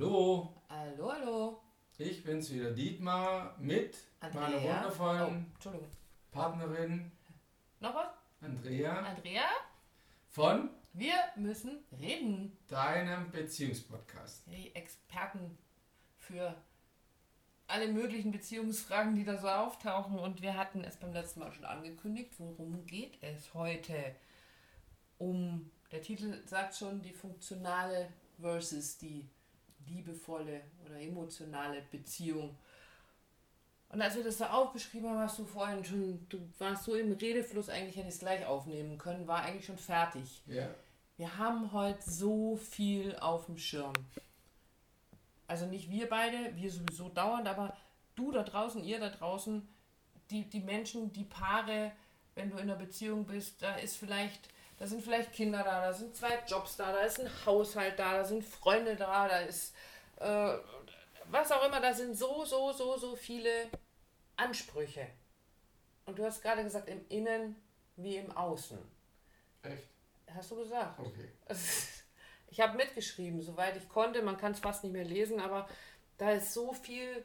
Hallo, Hallo, hallo. ich bin's wieder, Dietmar, mit meiner Andrea. wundervollen Oh. Partnerin Noch was? Andrea Andrea, von wir müssen reden. deinem Beziehungspodcast. Die Experten für alle möglichen Beziehungsfragen, die da so auftauchen. Und wir hatten es beim letzten Mal schon angekündigt. Worum geht es heute? Um, der Titel sagt schon, die funktionale versus die liebevolle oder emotionale Beziehung. Und als wir das da aufgeschrieben haben, hast du vorhin schon, du warst so im Redefluss, eigentlich hätte ich es gleich aufnehmen können, war eigentlich schon fertig. Ja, Wir haben heute so viel auf dem Schirm. Also nicht wir beide, wir sowieso dauernd, aber du da draußen, ihr da draußen, die, die Menschen, die Paare, wenn du in einer Beziehung bist, da ist vielleicht, da sind vielleicht Kinder da, da sind zwei Jobs da, da ist ein Haushalt da, da sind Freunde da, da ist äh, was auch immer, da sind so, so, so, so viele Ansprüche. Und du hast gerade gesagt, im Innen wie im Außen. echt? Hast du gesagt? Okay. Ich habe mitgeschrieben, soweit ich konnte. Man kann es fast nicht mehr lesen, aber da ist so viel,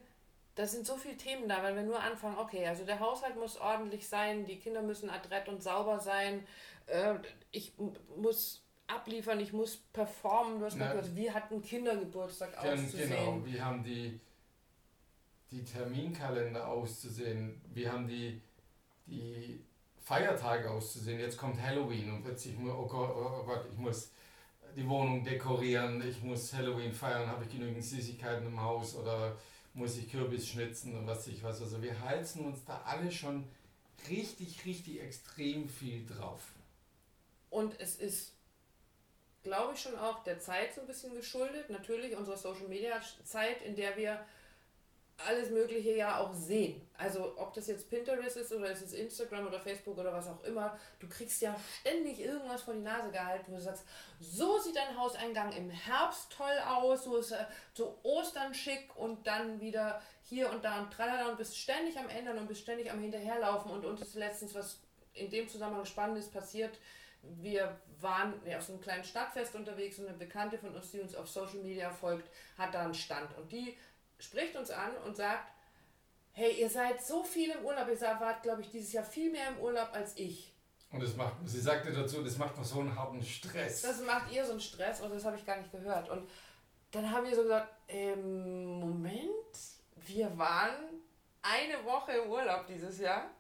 da sind so viele Themen da, weil wir nur anfangen, okay, also der Haushalt muss ordentlich sein, die Kinder müssen adrett und sauber sein, äh, ich muss abliefern, ich muss performen. Du hast Ja. gesagt, also wir hatten Kindergeburtstag Gen, auszusehen. genau, wir haben die, die Terminkalender auszusehen, wir haben die, die Feiertage auszusehen. Jetzt kommt Halloween und plötzlich, oh Gott, oh Gott, ich muss die Wohnung dekorieren, ich muss Halloween feiern, habe ich genügend Süßigkeiten im Haus oder muss ich Kürbis schnitzen und was ich was. Also wir heizen uns da alle schon richtig, richtig extrem viel drauf. Und es ist, glaube ich, schon auch der Zeit so ein bisschen geschuldet. Natürlich unserer Social Media Zeit, in der wir alles Mögliche ja auch sehen. Also ob das jetzt Pinterest ist oder es ist Instagram oder Facebook oder was auch immer, du kriegst ja ständig irgendwas vor die Nase gehalten, wo du sagst, so sieht dein Hauseingang im Herbst toll aus, so ist er zu Ostern schick und dann wieder hier und da und tralala und bist ständig am Ändern und bist ständig am Hinterherlaufen und uns ist letztens was in dem Zusammenhang Spannendes passiert. Wir waren ja, auf so einem kleinen Stadtfest unterwegs und eine Bekannte von uns, die uns auf Social Media folgt, hat da einen Stand und die spricht uns an und sagt, hey, ihr seid so viel im Urlaub, ihr wart, glaube ich, dieses Jahr viel mehr im Urlaub als ich. Und das macht, sie sagte dazu, das macht mir so einen harten Stress. Das macht ihr so einen Stress und das habe ich gar nicht gehört. Und dann haben wir so gesagt, ähm, Moment, wir waren eine Woche im Urlaub dieses Jahr.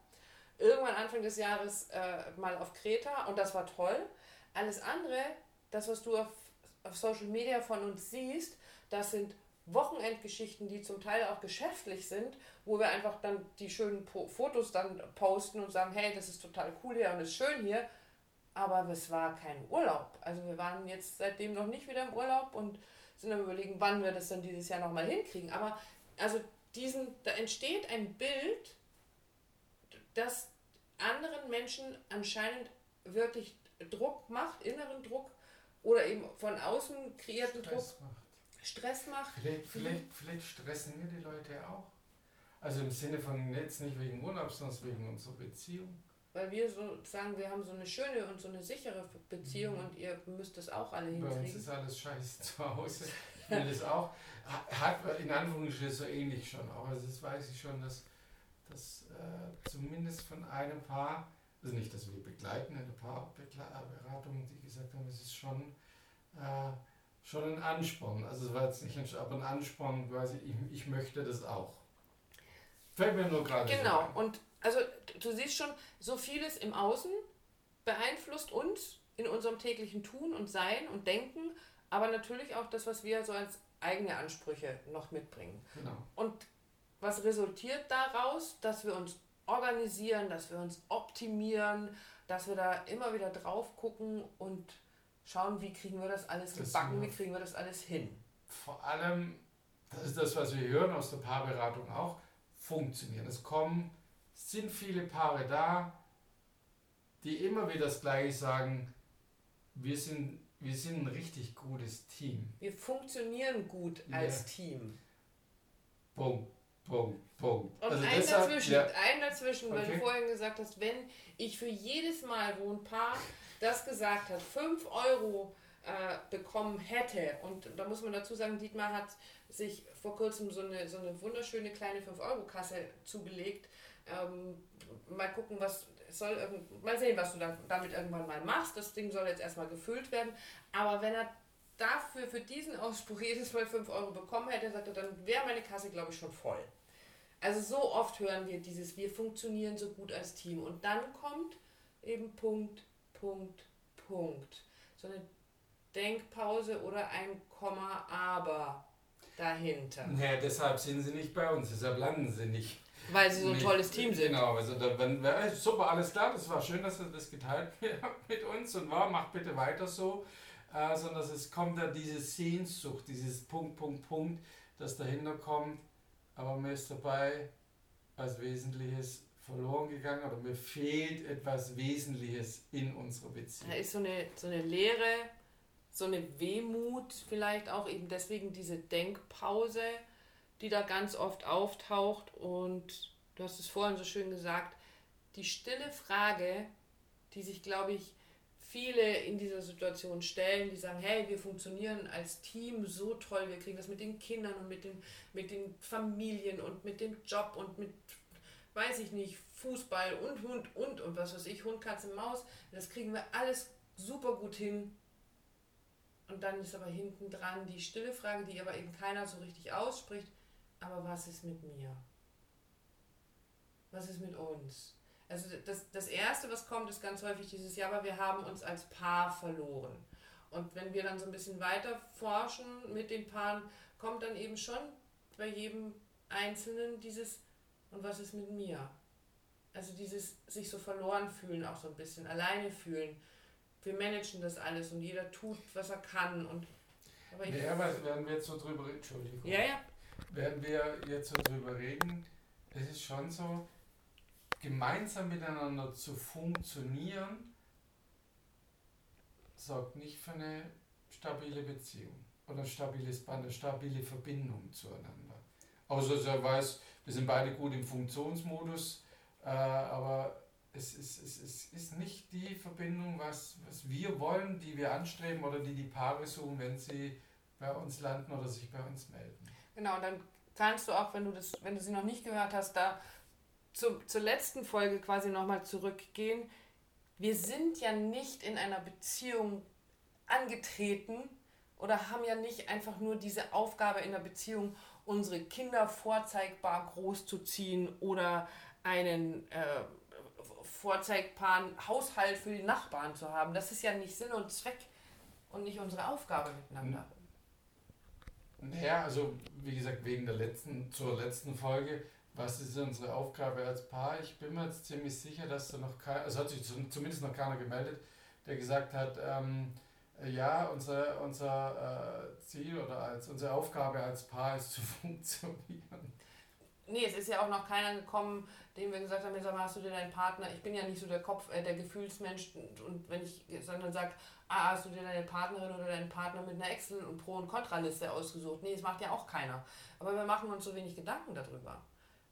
Irgendwann Anfang des Jahres äh, mal auf Kreta und das war toll. Alles andere, das, was du auf, auf Social Media von uns siehst, das sind Wochenendgeschichten, die zum Teil auch geschäftlich sind, wo wir einfach dann die schönen po Fotos dann posten und sagen, hey, das ist total cool hier und ist schön hier. Aber es war kein Urlaub. Also wir waren jetzt seitdem noch nicht wieder im Urlaub und sind am überlegen, wann wir das dann dieses Jahr nochmal hinkriegen. Aber also diesen, da entsteht ein Bild, das anderen Menschen anscheinend wirklich Druck macht, inneren Druck oder eben von außen kreierten Druck, Stress macht. Stress macht. Vielleicht, vielleicht, vielleicht stressen wir die Leute auch. Also im Sinne von jetzt nicht wegen Urlaub, sondern wegen unserer Beziehung. Weil wir so sagen, wir haben so eine schöne und so eine sichere Beziehung Mhm. und ihr müsst das auch alle Bei uns hinkriegen. ist alles scheiße zu Hause. Ich will das auch. Hat in Anführungsstrichen so ähnlich schon. Aber das weiß ich schon, dass, dass äh, zumindest von einem Paar, also nicht, dass wir begleiten, eine Paarberatung, die gesagt haben, es ist schon, äh, schon ein Ansporn. Also es war jetzt nicht ein, aber ein Ansporn quasi, ich, ich möchte das auch. Fällt mir nur gerade so Genau, ein. und also du siehst schon, so vieles im Außen beeinflusst uns in unserem täglichen Tun und Sein und Denken, aber natürlich auch das, was wir so als eigene Ansprüche noch mitbringen. Genau. Und was resultiert daraus, dass wir uns organisieren, dass wir uns optimieren, dass wir da immer wieder drauf gucken und schauen, wie kriegen wir das alles Das gebacken, wie kriegen wir das alles hin. vor allem, das ist das, was wir hören aus der Paarberatung auch, funktionieren. Es kommen, sind viele Paare da, die immer wieder das Gleiche sagen, wir sind, wir sind ein richtig gutes Team. Wir funktionieren gut Ja. als Team. Punkt, Punkt, Punkt. Und Also ein deshalb, dazwischen, ja, ein dazwischen, weil Okay. du vorhin gesagt hast, wenn ich für jedes Mal, wo ein Paar das gesagt hat, 5 Euro äh, bekommen hätte. Und da muss man dazu sagen, Dietmar hat sich vor kurzem so eine, so eine wunderschöne kleine 5-Euro-Kasse zugelegt. Ähm, mal gucken, was soll mal sehen, was du dann damit irgendwann mal machst. Das Ding soll jetzt erstmal gefüllt werden. Aber wenn er dafür für diesen Ausspruch jedes Mal 5 Euro bekommen hätte, sagt er, dann wäre meine Kasse, glaube ich, schon voll. Also so oft hören wir dieses, wir funktionieren so gut als Team. Und dann kommt eben Punkt, Punkt, Punkt. So eine Denkpause oder ein Komma, aber dahinter. Naja, deshalb sind sie nicht bei uns, deshalb landen sie nicht. Weil sie so ein tolles Team sind. Genau, also da, wenn, super, alles klar, das war schön, dass ihr das geteilt habt mit uns und war, macht bitte weiter so. Äh, sondern es kommt ja diese Sehnsucht, dieses Punkt, Punkt, Punkt, das dahinter kommt, aber mir ist dabei als Wesentliches verloren gegangen oder mir fehlt etwas Wesentliches in unserer Beziehung. Da ist so eine, so eine Leere, so eine Wehmut, vielleicht auch eben deswegen diese Denkpause, die da ganz oft auftaucht. Und du hast es vorhin so schön gesagt, die stille Frage, die sich, glaube ich, viele in dieser Situation stellen, die sagen, hey, wir funktionieren als Team so toll, wir kriegen das mit den Kindern und mit den, mit den Familien und mit dem Job und mit, weiß ich nicht, Fußball und Hund und und was weiß ich, Hund, Katze, Maus, das kriegen wir alles super gut hin. Und dann ist aber hinten dran die stille Frage, die aber eben keiner so richtig ausspricht, aber was ist mit mir? Was ist mit uns? Also das, das Erste, was kommt, ist ganz häufig dieses Jahr, aber wir haben uns als Paar verloren. Und wenn wir dann so ein bisschen weiter forschen mit den Paaren, kommt dann eben schon bei jedem Einzelnen dieses, und was ist mit mir? Also dieses sich so verloren fühlen, auch so ein bisschen, alleine fühlen. Wir managen das alles und jeder tut, was er kann. Und, aber ich, ja, aber werden wir jetzt so drüber reden, Entschuldigung. Ja, ja. Werden wir jetzt so drüber reden, es ist schon so, gemeinsam miteinander zu funktionieren, sorgt nicht für eine stabile Beziehung oder ein stabiles Band, eine stabile Verbindung zueinander. Außer er weiß, wir sind beide gut im Funktionsmodus, äh, aber es ist, es, es ist nicht die Verbindung, was, was wir wollen, die wir anstreben oder die die Paare suchen, wenn sie bei uns landen oder sich bei uns melden. Genau, und dann kannst du auch, wenn du das, wenn du sie noch nicht gehört hast, da zu, zur letzten Folge quasi nochmal zurückgehen. Wir sind ja nicht in einer Beziehung angetreten oder haben ja nicht einfach nur diese Aufgabe in der Beziehung, unsere Kinder vorzeigbar groß zu ziehen oder einen äh, vorzeigbaren Haushalt für die Nachbarn zu haben. Das ist ja nicht Sinn und Zweck und nicht unsere Aufgabe miteinander. Naja, also wie gesagt, wegen der letzten, zur letzten Folge was ist unsere Aufgabe als Paar? Ich bin mir jetzt ziemlich sicher, dass da noch keiner, also hat sich zumindest noch keiner gemeldet, der gesagt hat, ähm, ja, unser, unser äh, Ziel oder als unsere Aufgabe als Paar ist zu funktionieren. Nee, es ist ja auch noch keiner gekommen, dem wir gesagt haben, sag mal, hast du dir deinen Partner, ich bin ja nicht so der Kopf, äh, der Gefühlsmensch und wenn ich sondern sage, ah, hast du dir deine Partnerin oder deinen Partner mit einer Excel- und Pro- und Kontraliste ausgesucht? Nee, das macht ja auch keiner. Aber wir machen uns so wenig Gedanken darüber.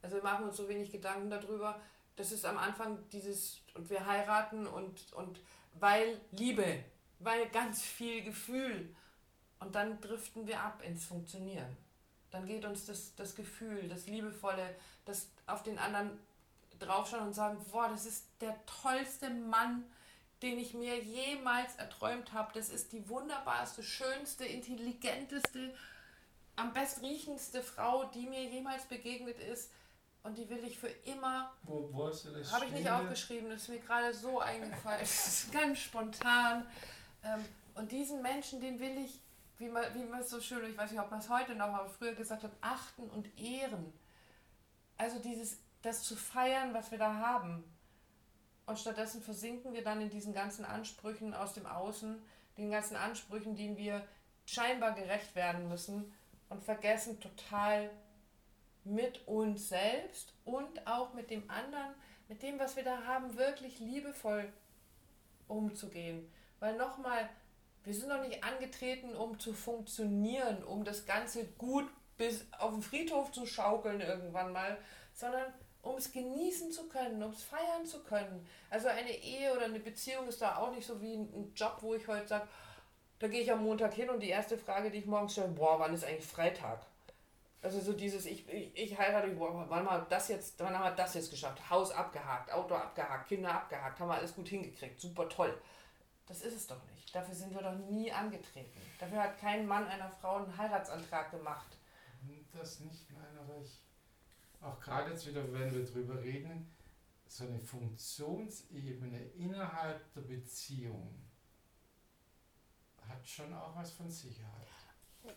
Also wir machen uns so wenig Gedanken darüber. Das ist am Anfang dieses, und wir heiraten und, und weil Liebe, weil ganz viel Gefühl. Und dann driften wir ab ins Funktionieren. Dann geht uns das, das Gefühl, das Liebevolle, das auf den anderen draufschauen und sagen, boah, das ist der tollste Mann, den ich mir jemals erträumt habe. Das ist die wunderbarste, schönste, intelligenteste, am bestriechendste Frau, die mir jemals begegnet ist und die will ich für immer. Wo, wo hast du das? Habe ich nicht aufgeschrieben, das ist mir gerade so eingefallen. das ist ganz spontan. Ähm, und diesen Menschen, den will ich, wie man, wie man es so schön, ich weiß nicht, ob man es heute noch, aber früher gesagt hat, achten und ehren. Also dieses, das zu feiern, was wir da haben. Und stattdessen versinken wir dann in diesen ganzen Ansprüchen aus dem Außen, den ganzen Ansprüchen, denen wir scheinbar gerecht werden müssen und vergessen total mit uns selbst und auch mit dem anderen, mit dem, was wir da haben, wirklich liebevoll umzugehen. Weil nochmal, wir sind noch nicht angetreten, um zu funktionieren, um das Ganze gut bis auf den Friedhof zu schaukeln irgendwann mal, sondern um es genießen zu können, um es feiern zu können. Also eine Ehe oder eine Beziehung ist da auch nicht so wie ein Job, wo ich heute sage, da gehe ich am Montag hin und die erste Frage, die ich morgens stelle, boah, wann ist eigentlich Freitag? Also so dieses, ich, ich, ich heirate, boah, wann haben wir das jetzt, wann haben wir das jetzt geschafft? Haus abgehakt, Auto abgehakt, Kinder abgehakt, haben wir alles gut hingekriegt, super toll. Das ist es doch nicht. Dafür sind wir doch nie angetreten. Dafür hat kein Mann einer Frau einen Heiratsantrag gemacht. Das nicht, nein, aber ich, auch gerade jetzt wieder, wenn wir drüber reden, so eine Funktionsebene innerhalb der Beziehung hat schon auch was von Sicherheit.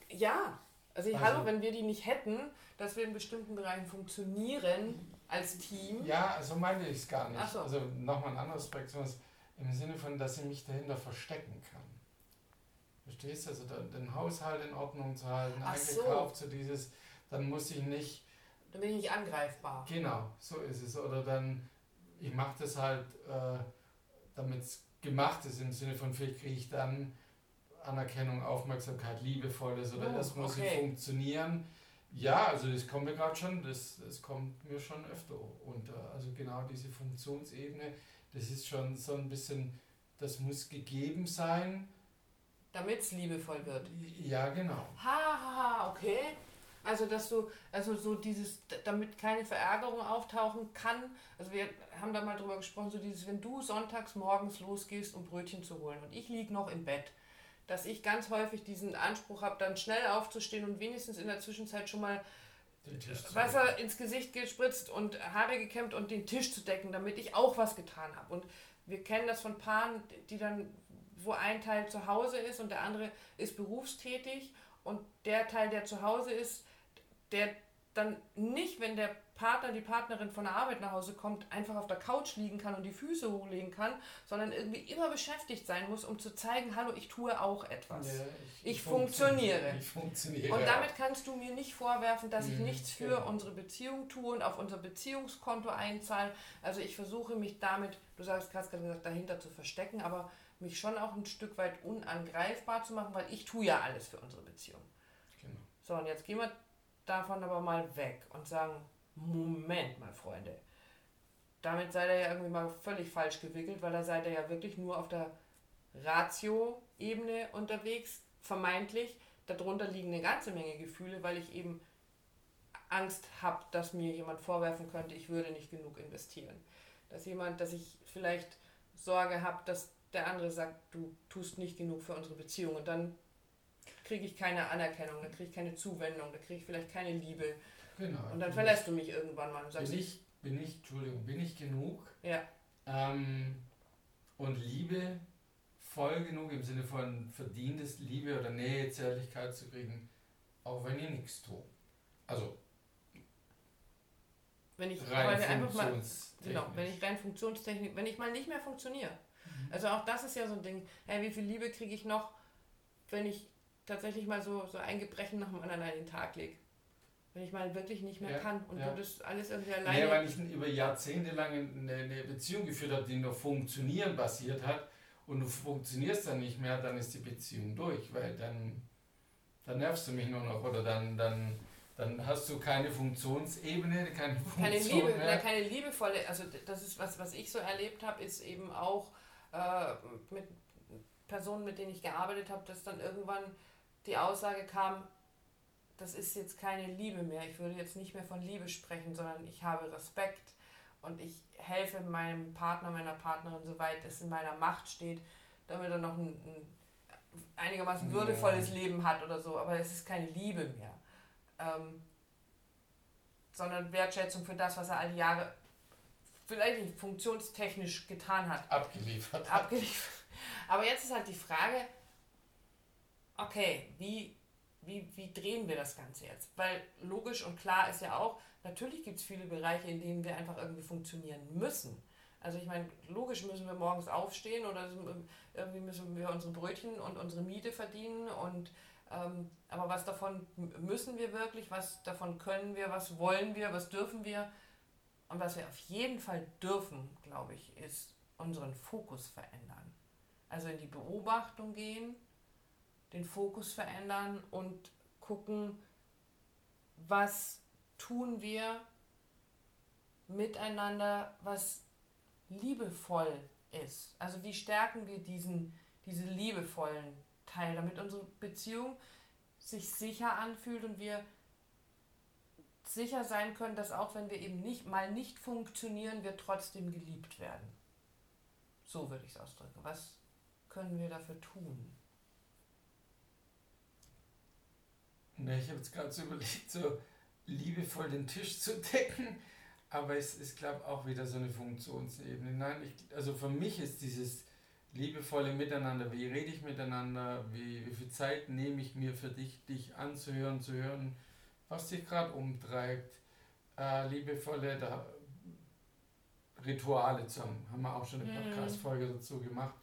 Ja, also, also hallo, wenn wir die nicht hätten, dass wir in bestimmten Bereichen funktionieren als Team. Ja, so meine ich es gar nicht. So. Also nochmal ein anderes Aspekt, im Sinne von, dass ich mich dahinter verstecken kann. Verstehst du? Also den Haushalt in Ordnung zu halten, eingekauft so. zu dieses, dann muss ich nicht. Dann bin ich nicht angreifbar. Genau, so ist es. Oder dann, ich mache das halt, äh, damit es gemacht ist, im Sinne von, vielleicht kriege ich dann Anerkennung, Aufmerksamkeit, liebevolles oder oh, das muss okay. funktionieren. Ja, also das kommt mir gerade schon, das, das kommt mir schon öfter unter. Also genau diese Funktionsebene, das ist schon so ein bisschen, das muss gegeben sein. Damit es liebevoll wird. Ja, genau. Ha, ha, ha, okay. Also, dass du, also so dieses, damit keine Verärgerung auftauchen kann. Also, wir haben da mal drüber gesprochen, so dieses, wenn du sonntags morgens losgehst, um Brötchen zu holen und ich liege noch im Bett, dass ich ganz häufig diesen Anspruch habe, dann schnell aufzustehen und wenigstens in der Zwischenzeit schon mal Wasser ins Gesicht gespritzt und Haare gekämmt und den Tisch zu decken, damit ich auch was getan habe. Und wir kennen das von Paaren, die dann, wo ein Teil zu Hause ist und der andere ist berufstätig und der Teil, der zu Hause ist, der dann nicht, wenn der Partner, die Partnerin von der Arbeit nach Hause kommt, einfach auf der Couch liegen kann und die Füße hochlegen kann, sondern irgendwie immer beschäftigt sein muss, um zu zeigen, hallo, ich tue auch etwas. Ja, ich, ich, funktioniere. Ich funktioniere. Und damit kannst du mir nicht vorwerfen, dass ich mhm, nichts für genau. unsere Beziehung tue und auf unser Beziehungskonto einzahle. Also ich versuche mich damit, du sagst, gerade gesagt, dahinter zu verstecken, aber mich schon auch ein Stück weit unangreifbar zu machen, weil ich tue ja alles für unsere Beziehung. Genau. So, und jetzt gehen wir davon aber mal weg und sagen, Moment mal, Freunde. Damit seid ihr ja irgendwie mal völlig falsch gewickelt, weil da seid ihr ja wirklich nur auf der Ratio-Ebene unterwegs, vermeintlich. Darunter liegen eine ganze Menge Gefühle, weil ich eben Angst habe, dass mir jemand vorwerfen könnte, ich würde nicht genug investieren. Dass jemand, dass ich vielleicht Sorge habe, dass der andere sagt, du tust nicht genug für unsere Beziehung und dann kriege ich keine Anerkennung, dann kriege ich keine Zuwendung, dann kriege ich vielleicht keine Liebe. Genau. Und dann verlässt du mich irgendwann mal und sagst, bin ich, bin ich, Entschuldigung, bin ich genug? Ja. Ähm, und Liebe voll genug im Sinne von verdientes Liebe oder Nähe, Zärtlichkeit zu kriegen, auch wenn ich nichts tue. Also wenn ich rein einfach mal, genau, wenn ich rein Funktionstechnik, wenn ich mal nicht mehr funktioniere. Mhm. Also auch das ist ja so ein Ding. Hey, wie viel Liebe kriege ich noch, wenn ich tatsächlich mal so, so ein Gebrechen nach dem anderen an den Tag lege? wenn ich mal wirklich nicht mehr ja, kann und ja. du das alles irgendwie alleine. Ja, weil ich über Jahrzehnte lang eine, eine Beziehung geführt habe, die nur Funktionieren basiert hat und du funktionierst dann nicht mehr, dann ist die Beziehung durch, weil dann, dann nervst du mich nur noch oder dann, dann, dann hast du keine Funktionsebene, keine Funktion keine Liebe, mehr. keine liebevolle, also das ist was, was ich so erlebt habe, ist eben auch äh, mit Personen, mit denen ich gearbeitet habe, dass dann irgendwann die Aussage kam, das ist jetzt keine Liebe mehr. Ich würde jetzt nicht mehr von Liebe sprechen, sondern ich habe Respekt und ich helfe meinem Partner, meiner Partnerin, soweit es in meiner Macht steht, damit er noch ein, ein einigermaßen würdevolles ja. Leben hat oder so. Aber es ist keine Liebe mehr. Ähm, sondern Wertschätzung für das, was er all die Jahre vielleicht nicht funktionstechnisch getan hat. Abgeliefert. Abgeliefert. Aber jetzt ist halt die Frage, okay, wie wie, wie drehen wir das Ganze jetzt? Weil logisch und klar ist ja auch, natürlich gibt es viele Bereiche, in denen wir einfach irgendwie funktionieren müssen. Also ich meine, logisch müssen wir morgens aufstehen oder irgendwie müssen wir unsere Brötchen und unsere Miete verdienen und ähm, aber was davon müssen wir wirklich, was davon können wir, was wollen wir, was dürfen wir und was wir auf jeden Fall dürfen, glaube ich, ist unseren Fokus verändern. Also in die Beobachtung gehen, den Fokus verändern und gucken, was tun wir miteinander, was liebevoll ist. Also wie stärken wir diesen, diese liebevollen Teil, damit unsere Beziehung sich sicher anfühlt und wir sicher sein können, dass auch wenn wir eben nicht mal nicht funktionieren, wir trotzdem geliebt werden. So würde ich es ausdrücken. Was können wir dafür tun? Na, ich habe jetzt gerade so überlegt, so liebevoll den Tisch zu decken, aber es ist, glaube ich, auch wieder so eine Funktionsebene. Nein, ich, also für mich ist dieses liebevolle Miteinander, wie rede ich miteinander, wie, wie viel Zeit nehme ich mir für dich, dich anzuhören, zu hören, was dich gerade umtreibt, äh, liebevolle da, Rituale zu haben, haben wir auch schon eine mhm. Podcast-Folge dazu gemacht.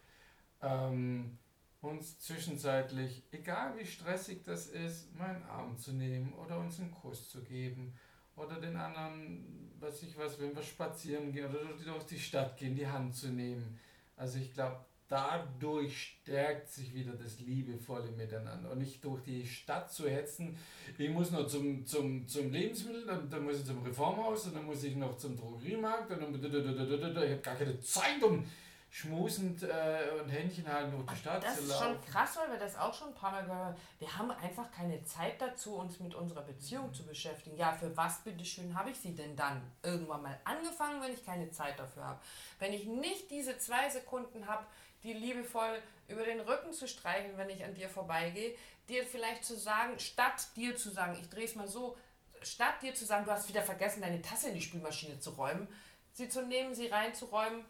Ähm, uns zwischenzeitlich, egal wie stressig das ist, mal einen Arm zu nehmen oder uns einen Kuss zu geben oder den anderen, weiß ich was, wenn wir spazieren gehen oder durch die Stadt gehen, die Hand zu nehmen. Also ich glaube, dadurch stärkt sich wieder das liebevolle Miteinander und nicht durch die Stadt zu hetzen. Ich muss noch zum, zum, zum Lebensmittel, dann, dann muss ich zum Reformhaus und dann muss ich noch zum Drogeriemarkt und dann, ich habe gar keine Zeit, um schmusend äh, und Händchen halten durch die Stadt das zu laufen. Das ist schon krass, weil wir das auch schon ein paar Mal gehört haben. Wir haben einfach keine Zeit dazu, uns mit unserer Beziehung mhm. zu beschäftigen. Ja, für was bitteschön habe ich sie denn dann irgendwann mal angefangen, wenn ich keine Zeit dafür habe? Wenn ich nicht diese zwei Sekunden habe, die liebevoll über den Rücken zu streicheln, wenn ich an dir vorbeigehe, dir vielleicht zu sagen, statt dir zu sagen, ich drehe es mal so, statt dir zu sagen, du hast wieder vergessen, deine Tasse in die Spülmaschine zu räumen, sie zu nehmen, sie reinzuräumen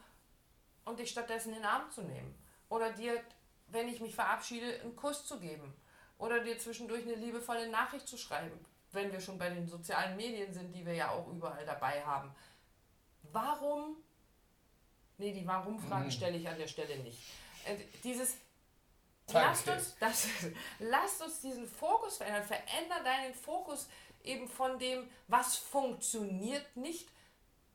und dich stattdessen in den Arm zu nehmen. Oder dir, wenn ich mich verabschiede, einen Kuss zu geben. Oder dir zwischendurch eine liebevolle Nachricht zu schreiben, wenn wir schon bei den sozialen Medien sind, die wir ja auch überall dabei haben. Warum? Nee, die Warum-Fragen mhm. stelle ich an der Stelle nicht. Äh, dieses Lasst uns, das, lasst uns diesen Fokus verändern. Veränder deinen Fokus eben von dem, was funktioniert nicht,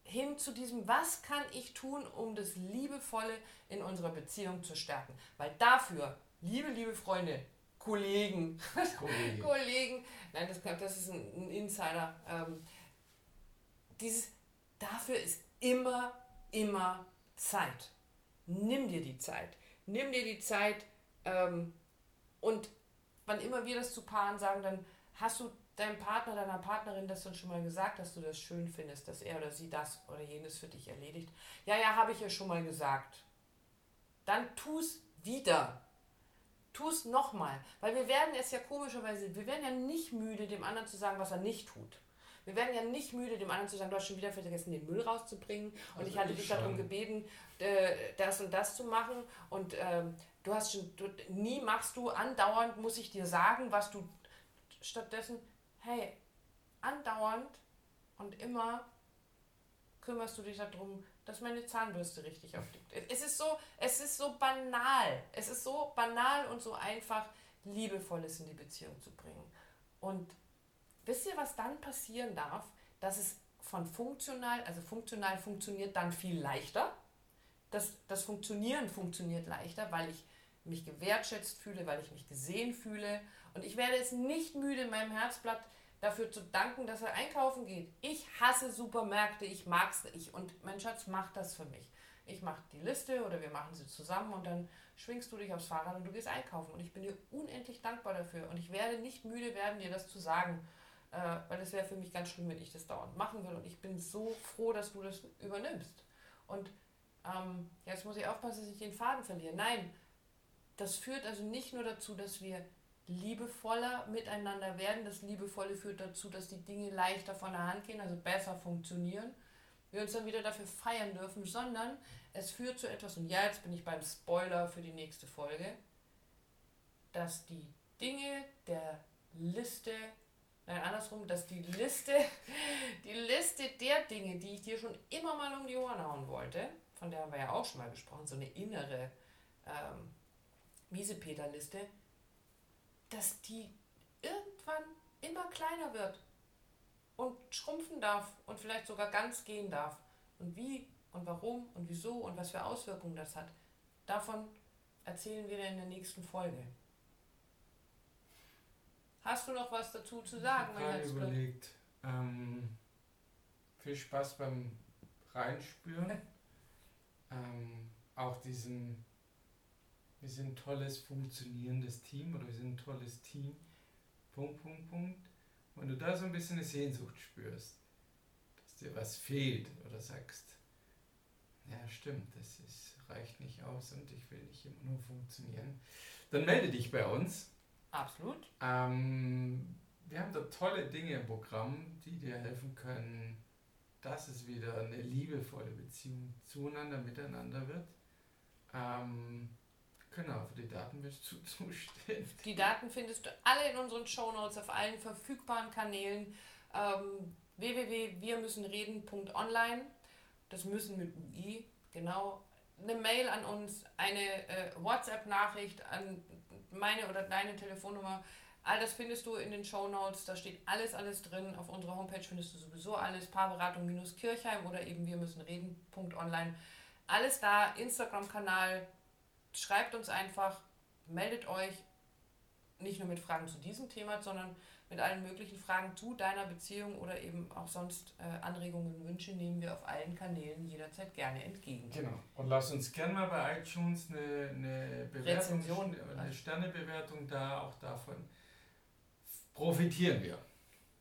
hin zu diesem, was kann ich tun, um das Liebevolle in unserer Beziehung zu stärken. Weil dafür, liebe, liebe Freunde, Kollegen, Kollegen, Kollegen nein, das, das ist ein, ein Insider, ähm, dieses, dafür ist immer, immer Zeit. Nimm dir die Zeit. Nimm dir die Zeit ähm, und wann immer wir das zu Paaren sagen, dann hast du deinem Partner, deiner Partnerin das dann schon mal gesagt, dass du das schön findest, dass er oder sie das oder jenes für dich erledigt? Ja, ja, habe ich ja schon mal gesagt. Dann tu es wieder. Tu es nochmal. Weil wir werden es ja komischerweise, wir werden ja nicht müde, dem anderen zu sagen, was er nicht tut. Wir werden ja nicht müde, dem anderen zu sagen, du hast schon wieder vergessen, den Müll rauszubringen. Und also ich hatte ich dich darum gebeten, äh, das und das zu machen. Und ähm, du hast schon, du, nie machst du andauernd, muss ich dir sagen, was du stattdessen hey, andauernd und immer kümmerst du dich darum, dass meine Zahnbürste richtig aufliegt. Es ist so, es ist so banal. Es ist so banal und so einfach, Liebevolles in die Beziehung zu bringen. Und wisst ihr, was dann passieren darf? Dass es von funktional, also funktional funktioniert dann viel leichter. Das, das Funktionieren funktioniert leichter, weil ich mich gewertschätzt fühle, weil ich mich gesehen fühle. Und ich werde es nicht müde, in meinem Herzblatt dafür zu danken, dass er einkaufen geht. Ich hasse Supermärkte, ich mag es nicht. Und mein Schatz macht das für mich. Ich mache die Liste oder wir machen sie zusammen und dann schwingst du dich aufs Fahrrad und du gehst einkaufen. Und ich bin dir unendlich dankbar dafür. Und ich werde nicht müde werden, dir das zu sagen, äh, weil es wäre für mich ganz schlimm, wenn ich das dauernd machen will. Und ich bin so froh, dass du das übernimmst. Und ähm, jetzt muss ich aufpassen, dass ich den Faden verliere. Nein, das führt also nicht nur dazu, dass wir liebevoller miteinander werden. Das Liebevolle führt dazu, dass die Dinge leichter von der Hand gehen, also besser funktionieren. Wir uns dann wieder dafür feiern dürfen, sondern es führt zu etwas, und ja, jetzt bin ich beim Spoiler für die nächste Folge, dass die Dinge der Liste, nein, andersrum, dass die Liste, die Liste der Dinge, die ich dir schon immer mal um die Ohren hauen wollte, von der haben wir ja auch schon mal gesprochen, so eine innere ähm, Miesepeter-Liste, dass die irgendwann immer kleiner wird und schrumpfen darf und vielleicht sogar ganz gehen darf. Und wie und warum und wieso und was für Auswirkungen das hat, davon erzählen wir in der nächsten Folge. Hast du noch was dazu zu sagen? Ich habe überlegt. Ähm, viel Spaß beim Reinspüren. ähm, auch diesen wir sind ein tolles, funktionierendes Team oder wir sind ein tolles Team. Punkt, Punkt, Punkt. Wenn du da so ein bisschen eine Sehnsucht spürst, dass dir was fehlt oder sagst, ja stimmt, das ist, reicht nicht aus und ich will nicht immer nur funktionieren, dann melde dich bei uns. Absolut. Ähm, wir haben da tolle Dinge im Programm, die dir helfen können, dass es wieder eine liebevolle Beziehung zueinander, miteinander wird. Ähm, genau, für die Daten wirst du zustehen. Die Daten findest du alle in unseren Shownotes auf allen verfügbaren Kanälen. Ähm, www.wirmüssenreden.online. Das müssen mit UI, genau. Eine Mail an uns, eine äh, WhatsApp-Nachricht an meine oder deine Telefonnummer. All das findest du in den Show Notes. Da steht alles, alles drin. Auf unserer Homepage findest du sowieso alles. Paarberatung-Kirchheim oder eben wir müssen reden.online. Alles da. Instagram-Kanal. Schreibt uns einfach. Meldet euch. Nicht nur mit Fragen zu diesem Thema, sondern mit allen möglichen Fragen zu deiner Beziehung oder eben auch sonst äh, Anregungen und Wünsche nehmen wir auf allen Kanälen jederzeit gerne entgegen. Genau. Und lass uns gerne mal bei iTunes eine, eine Bewertung, Rezension. eine Sternebewertung da, auch davon profitieren wir.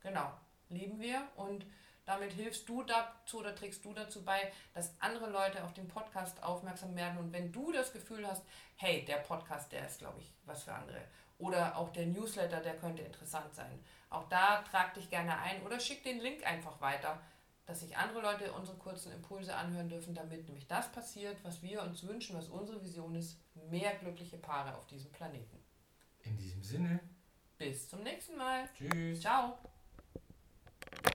Genau, lieben wir und damit hilfst du dazu oder trägst du dazu bei, dass andere Leute auf den Podcast aufmerksam werden. Und wenn du das Gefühl hast, hey, der Podcast, der ist, glaube ich, was für andere. Oder auch der Newsletter, der könnte interessant sein. Auch da trag dich gerne ein oder schick den Link einfach weiter, dass sich andere Leute unsere kurzen Impulse anhören dürfen, damit nämlich das passiert, was wir uns wünschen, was unsere Vision ist, mehr glückliche Paare auf diesem Planeten. In diesem Sinne. Bis zum nächsten Mal. Tschüss. Ciao.